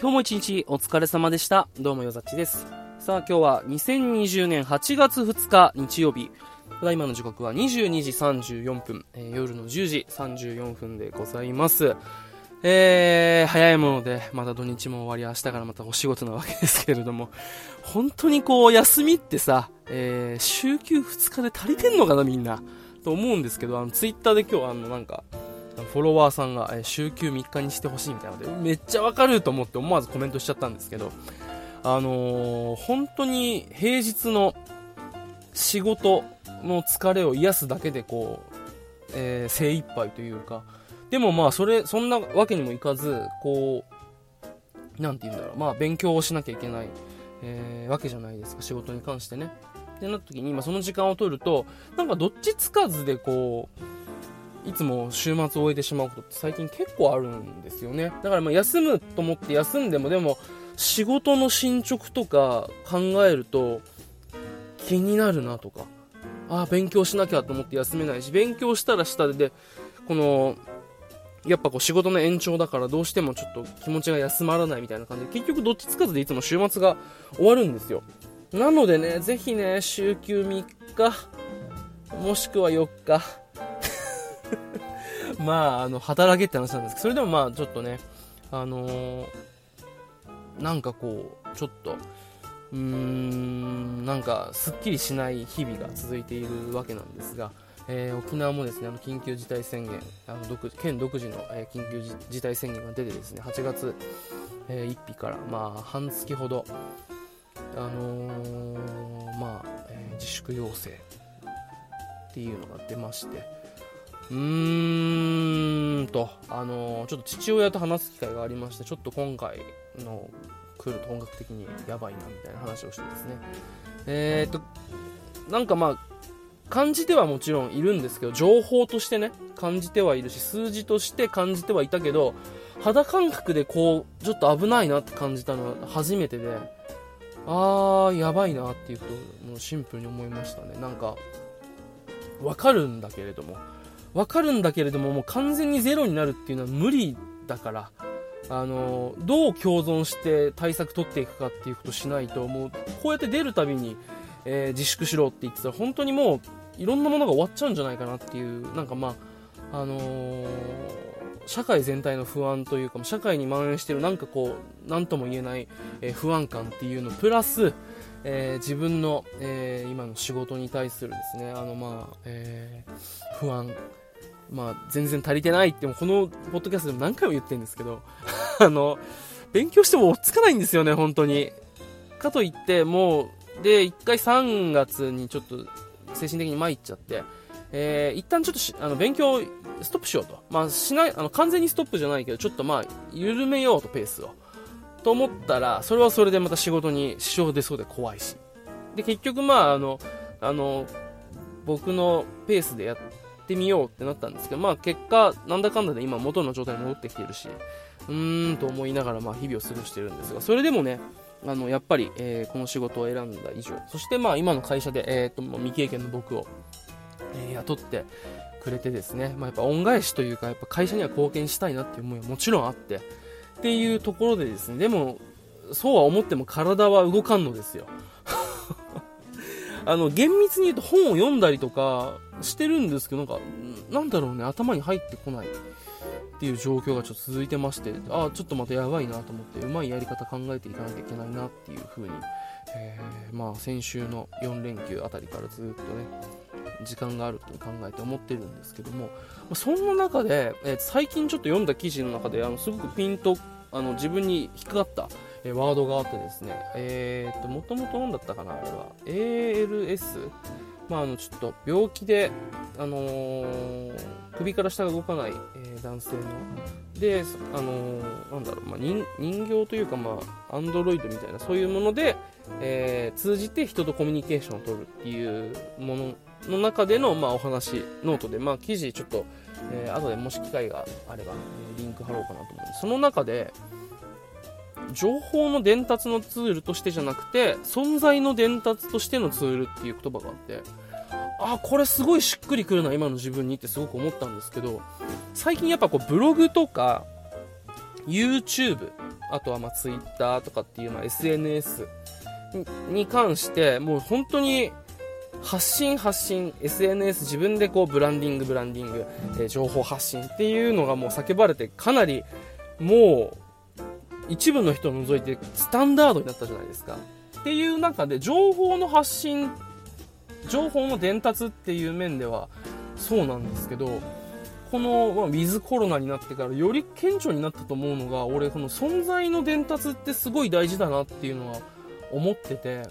今日も一日お疲れ様でした。どうもよざっちです。さあ今日は2020年8月2日日曜日。ただいまの時刻は22時34分、えー夜の10時34分でございます。えー、早いもので、また土日も終わり、明日からまたお仕事なわけですけれども、本当にこう、休みってさ、えー、週休2日で足りてんのかな、みんな。と思うんですけど、あの、ツイッターで今日、あの、なんか、フォロワーさんが、え週休3日にしてほしいみたいなので、めっちゃわかると思って思わずコメントしちゃったんですけど、あのー本当に平日の仕事の疲れを癒すだけでこう、えー精一杯というか、でもまあそれ、そんなわけにもいかず、こう、なんて言うんだろう、まあ勉強をしなきゃいけない、えーわけじゃないですか、仕事に関してね。ってなった時に、まあその時間を取ると、なんかどっちつかずでこう、いつも週末を終えてしまうことって最近結構あるんですよね。だからまあ休むと思って休んでもでも仕事の進捗とか考えると気になるなとか、ああ、勉強しなきゃと思って休めないし、勉強したらしたで、この、やっぱこう仕事の延長だからどうしてもちょっと気持ちが休まらないみたいな感じで、結局どっちつかずでいつも週末が終わるんですよ。なのでね、ぜひね、週休3日、もしくは4日、まあ、あの、働けって話なんですけど、それでもまあ、ちょっとね、あのーなんかこう、ちょっと、うーん、なんか、すっきりしない日々が続いているわけなんですが、えー沖縄もですね、あの、緊急事態宣言、あの、独県独自の、えー緊急事態宣言が出てですね、8月、えー1日から、まあ、半月ほど、あのーまあ、えー自粛要請っていうのが出まして、うーんと、あのーちょっと父親と話す機会がありまして、ちょっと今回の来ると本格的にやばいなみたいな話をしてですね。え、っと、なんかまあ、感じてはもちろんいるんですけど、情報としてね、感じてはいるし、数字として感じてはいたけど、肌感覚でこう、ちょっと危ないなって感じたのは初めてで、あー、やばいなっていうことをもシンプルに思いましたね。なんか、わかるんだけれども、わかるんだけれども、もう完全にゼロになるっていうのは無理だから、あの、どう共存して対策取っていくかっていうことしないと、もう、こうやって出るたびに、えー自粛しろって言ってたら、本当にもう、いろんなものが終わっちゃうんじゃないかなっていう、なんかまあ、あのー社会全体の不安というか、社会に蔓延しているなんかこう、なんとも言えない、えー不安感っていうの、プラス、えー自分の、えー今の仕事に対するですね、あのまあ、えー不安、まあ、全然足りてないって、このポッドキャストでも何回も言ってるんですけど、あの、勉強しても追っつかないんですよね、本当に。かといって、もう、で、一回3月にちょっと精神的に参っちゃって、えー一旦ちょっとしあの勉強ストップしようと。まあ、しない、あの、完全にストップじゃないけど、ちょっとまあ、緩めようと、ペースを。と思ったら、それはそれでまた仕事に支障出そうで怖いし。で、結局まあ、あの、あの、僕のペースでやってみようってなったんですけど、まあ結果、なんだかんだで今元の状態に戻ってきてるし、うーんと思いながらまあ日々を過ごしてるんですが、それでもね、あの、やっぱり、えーこの仕事を選んだ以上、そしてまあ今の会社で、えーと、未経験の僕を、えー雇ってくれてですね、まあやっぱ恩返しというか、やっぱ会社には貢献したいなっていう思いはもちろんあって、っていうところでですね、でも、そうは思っても体は動かんのですよ。あの、厳密に言うと本を読んだりとかしてるんですけど、なんか、なんだろうね、頭に入ってこないっていう状況がちょっと続いてまして、ああ、ちょっとまたやばいなと思って、うまいやり方考えていかなきゃいけないなっていう風に、えーまあ先週の4連休あたりからずっとね、時間があると考えて思ってるんですけども、まそんな中で、えー最近ちょっと読んだ記事の中で、あの、すごくピンと、あの、自分に引っかかった、えーワードがあってですね、えー、っと、もともと何だったかな、あれは。ALS? まあ、あの、ちょっと病気で、あのー首から下が動かない、えー男性の。で、あのーなんだろう、まあ、人形というか、まあ、アンドロイドみたいな、そういうもので、えー通じて人とコミュニケーションを取るっていうものの中での、まあ、お話、ノートで、まあ、記事ちょっと、えー後でもし機会があれば、えリンク貼ろうかなと思うんです。その中で、情報の伝達のツールとしてじゃなくて、存在の伝達としてのツールっていう言葉があって、あこれすごいしっくりくるな今の自分にってすごく思ったんですけど最近やっぱこうブログとか YouTube あとはま Twitter とかっていうまあ SNS に関してもう本当に発信発信 SNS 自分でこうブランディングブランディング、えー、情報発信っていうのがもう叫ばれてかなりもう一部の人を除いてスタンダードになったじゃないですか。っていう中で情報の発信情報の伝達っていう面ではそうなんですけどこの、まあ、ウィズコロナになってからより顕著になったと思うのが俺この存在の伝達ってすごい大事だなっていうのは思ってて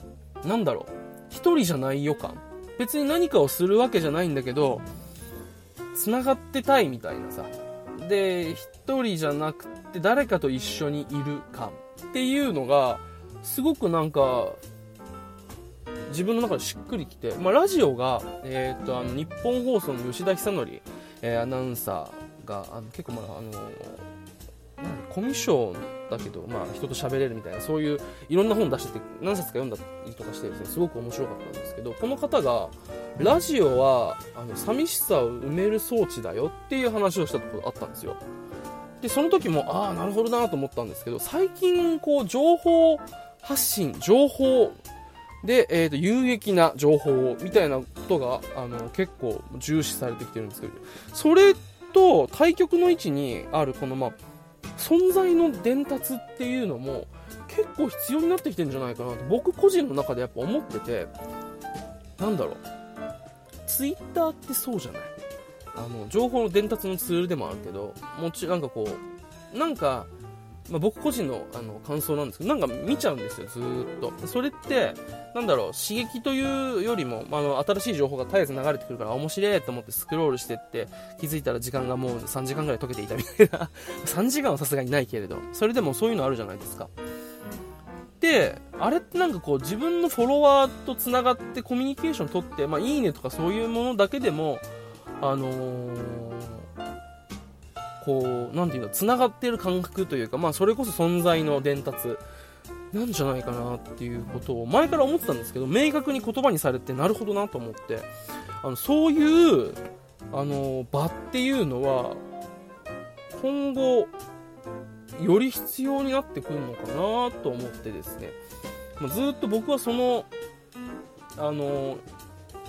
なんだろう。一人じゃない予感。別に何かをするわけじゃないんだけど繋がってたいみたいなさ。で一人じゃなくて誰かと一緒にいる感っていうのがすごくなんか自分の中でしっくりきて、まあ、ラジオが、えー、とあの日本放送の吉田久典、えー、アナウンサーがあの結構まああのコミュ障だけど、まあ、人と喋れるみたいなそういういろんな本出してて何冊か読んだりとかしてですねすごく面白かったんですけどこの方がラジオはあの寂しさを埋める装置だよっていう話をしたところあったんですよ。でその時もああなるほどなと思ったんですけど最近こう情報発信情報で、えーと、有益な情報みたいなことがあの結構重視されてきてるんですけどそれと対極の位置にあるこの、まあ、存在の伝達っていうのも結構必要になってきてるんじゃないかなと僕個人の中でやっぱ思っててなんだろう。ツイッターってそうじゃない？あの情報の伝達のツールでもあるけどもちなんかこうなんかまあ、僕個人のあの感想なんですけど、なんか見ちゃうんですよ、ずっと。それって、なんだろう、刺激というよりも、まあ、の新しい情報が絶えず流れてくるから、面白いと思ってスクロールしてって、気づいたら時間がもう3時間ぐらい解けていたみたいな。3時間はさすがにないけれど、それでもそういうのあるじゃないですか。で、あれってなんかこう、自分のフォロワーと繋がってコミュニケーション取って、まあ、いいねとかそういうものだけでも、あのーこう、なんていうの、繋がってる感覚というか、まあ、それこそ存在の伝達なんじゃないかなっていうことを前から思ってたんですけど、明確に言葉にされて、なるほどなと思って、あの、そういう、あの、場っていうのは、今後、より必要になってくるのかなと思ってですね、まあ、ずっと僕はその、あの、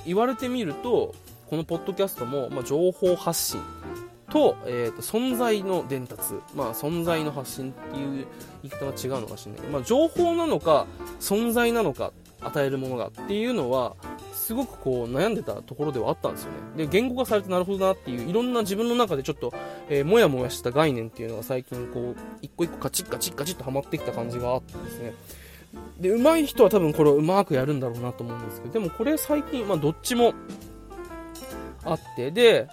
言われてみると、このポッドキャストも、まあ、情報発信と,、えーと、存在の伝達、まあ、存在の発信っていう言い方が違うのかもしれないけど、まあ、情報なのか存在なのか与えるものがっていうのはすごくこう悩んでたところではあったんですよね。で言語化されてなるほどなっていういろんな自分の中でちょっと、えー、もやもやした概念っていうのが最近こう一個一個カチッカチッカチッとはまってきた感じがあってですね。で上手い人は多分これをうまくやるんだろうなと思うんですけどでもこれ最近、まあ、どっちもあってで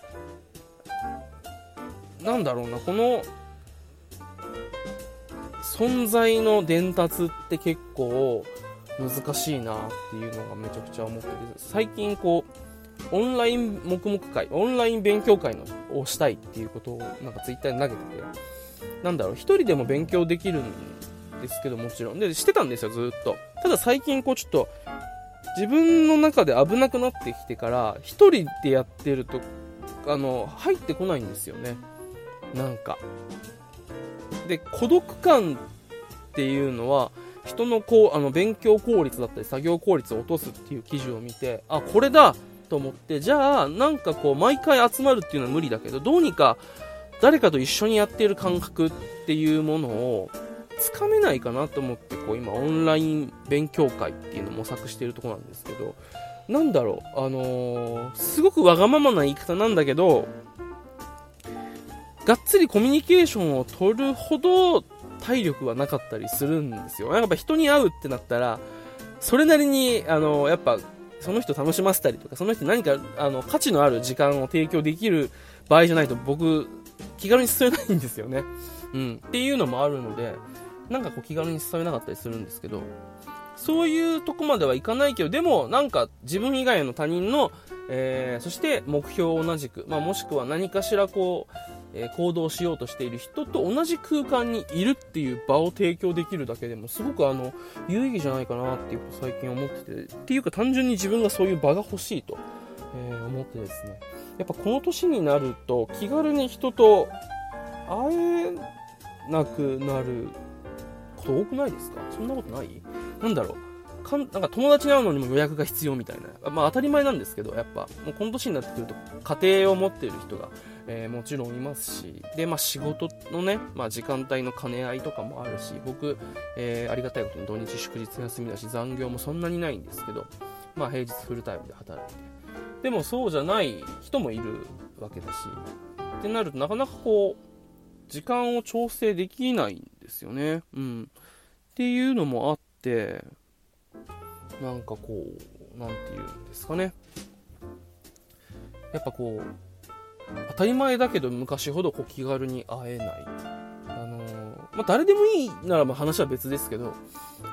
なんだろうな、この、存在の伝達って結構難しいなっていうのがめちゃくちゃ思ってて、最近こう、オンライン黙々会、オンライン勉強会のをしたいっていうことをなんかツイッターに投げてて、なんだろう、一人でも勉強できるんですけどもちろん。で、してたんですよ、ずっと。ただ最近こうちょっと、自分の中で危なくなってきてから、一人でやってると、あの、入ってこないんですよね。なんかで孤独感っていうのは人のこうあの勉強効率だったり作業効率を落とすっていう記事を見てあこれだと思ってじゃあなんかこう毎回集まるっていうのは無理だけどどうにか誰かと一緒にやっている感覚っていうものをつかめないかなと思ってこう今オンライン勉強会っていうのを模索しているところなんですけどなんだろうあのー、すごくわがままな言い方なんだけどがっつりコミュニケーションを取るほど体力はなかったりするんですよ。やっぱ人に会うってなったら、それなりに、あの、やっぱ、その人楽しませたりとか、その人何か、あの、価値のある時間を提供できる場合じゃないと僕、気軽に進めないんですよね。うん。っていうのもあるので、なんかこう気軽に進めなかったりするんですけど、そういうとこまではいかないけど、でもなんか自分以外の他人の、えー、そして目標を同じく、まあ、もしくは何かしらこう、え行動しようとしている人と同じ空間にいるっていう場を提供できるだけでもすごくあの有意義じゃないかなっていうこと最近思っててっていうか単純に自分がそういう場が欲しいと、えー、思ってですね。やっぱこの年になると気軽に人と会えなくなること多くないですか？そんなことない？なんだろう。かんなんか友達に会うのにも予約が必要みたいな。まあ当たり前なんですけど、やっぱ、もうこの年になってくると家庭を持っている人が、えー、もちろんいますし、で、まあ仕事のね、まあ時間帯の兼ね合いとかもあるし、僕、えー、ありがたいことに土日祝日休みだし、残業もそんなにないんですけど、まあ平日フルタイムで働いて。でもそうじゃない人もいるわけだし、ってなるとなかなかこう、時間を調整できないんですよね。うん。っていうのもあって、なんかこう、なんていうんですかね。やっぱこう、当たり前だけど昔ほどこう気軽に会えない。あのー、まあ、誰でもいいならば話は別ですけど、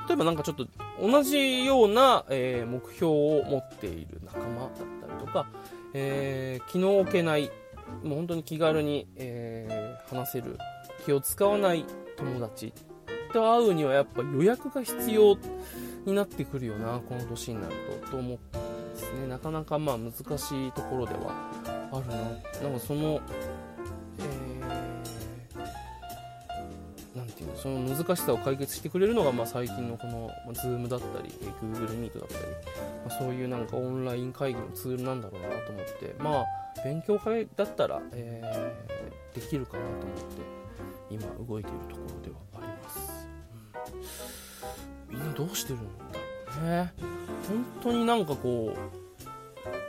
例えばなんかちょっと同じような、えー、目標を持っている仲間だったりとか、えー、気の置けない、もう本当に気軽に、えー、話せる、気を使わない友達。と会うにはやっぱ予約が必要になってくるよな、この年になると、と思ってですね、なかなかまあ難しいところではあるな。なんかその、えー、なんていうの、その難しさを解決してくれるのが、まあ最近のこの、まあ、Zoom だったり、Google Meet だったり、まあ、そういうなんかオンライン会議のツールなんだろうなと思って、まあ、勉強会だったら、えー、できるかなと思って、今動いているところではあります。みんなどうしてるんだろうね。本当になんかこう、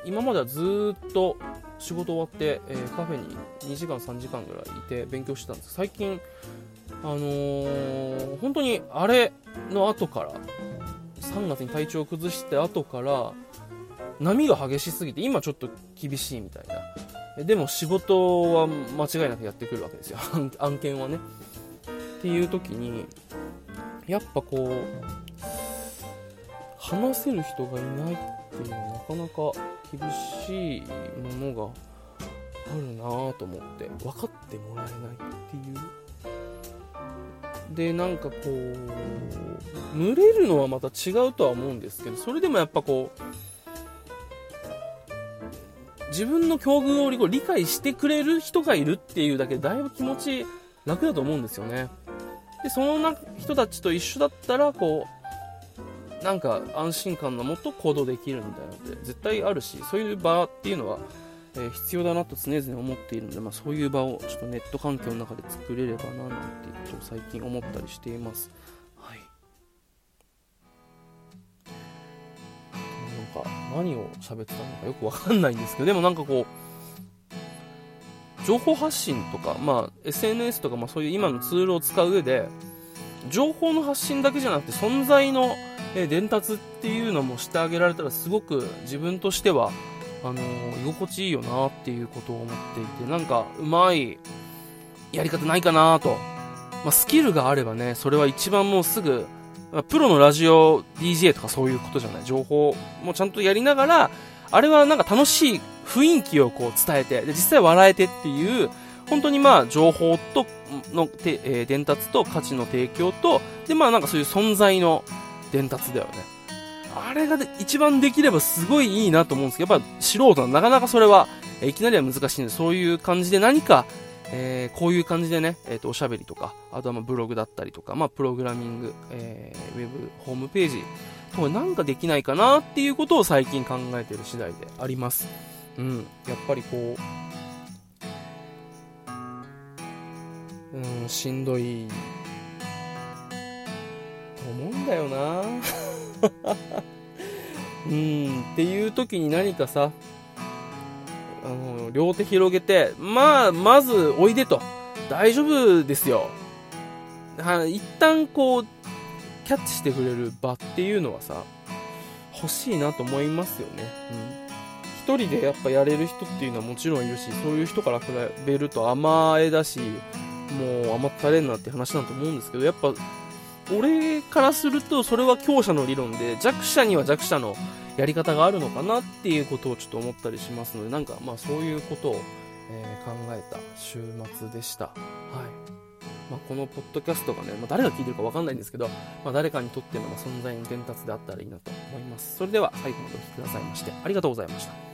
今まではずっと仕事終わって、えー、カフェに2時間3時間ぐらいいて勉強してたんです最近あのー、本当にあれの後から3月に体調を崩して後から波が激しすぎて今ちょっと厳しいみたいなでも仕事は間違いなくやってくるわけですよ。案件はね。っていう時にやっぱこう話せる人がいないっていうのはなかなか厳しいものがあるなぁと思って分かってもらえないっていう。でなんかこう群れるのはまた違うとは思うんですけどそれでもやっぱこう自分の境遇を理解してくれる人がいるっていうだけでだいぶ気持ち楽だと思うんですよね。でその人たちと一緒だったらこうなんか安心感のもと行動できるみたいなのって絶対あるしそういう場っていうのは、えー、必要だなと常々思っているので、まあ、そういう場をちょっとネット環境の中で作れればななんていうことを最近思ったりしています。何を喋ってたのかよくわかんないんですけどでもなんかこう情報発信とか、まあ、SNS とか、まあ、そういう今のツールを使う上で、情報の発信だけじゃなくて存在の、伝達っていうのもしてあげられたらすごく自分としては、あの、居心地いいよなっていうことを思っていて、なんか、うまいやり方ないかなと。まあ、スキルがあればね、それは一番もうすぐ、プロのラジオ DJ とかそういうことじゃない。情報もちゃんとやりながら、あれはなんか楽しい雰囲気をこう伝えて、で、実際笑えてっていう、本当にまあ、情報と、の、て、えー、伝達と価値の提供と、で、まあなんかそういう存在の伝達だよね。あれが一番できればすごいいいなと思うんですけど、やっぱ素人はなかなかそれは、え、いきなりは難しいんで、そういう感じで何か、えー、こういう感じでね、え、ー、と、おしゃべりとか、あとはまあブログだったりとか、まあプログラミング、えー、ウェブ、ホームページとかなんかできないかなっていうことを最近考えている次第であります。うん、やっぱりこう、うん、しんどい、と思うんだよな。うん、っていう時に何かさ、あの、両手広げて、まあ、まず、おいでと。大丈夫ですよ。は一旦こう、キャッチしてくれる場っていうのはさ、欲しいなと思いますよね。うん。一人でやっぱやれる人っていうのはもちろんいるし、そういう人から比べると甘えだし、もう甘ったれんなって話だと思うんですけど、やっぱ、俺からするとそれは強者の理論で、弱者には弱者のやり方があるのかなっていうことをちょっと思ったりしますので、なんかまあそういうことを、えー、考えた週末でした。はい。まあ、このポッドキャストがね、まあ、誰が聞いてるかわかんないんですけど、まあ、誰かにとっての存在の伝達であったらいいなと思います。それでは最後までお聴きくださいましてありがとうございました。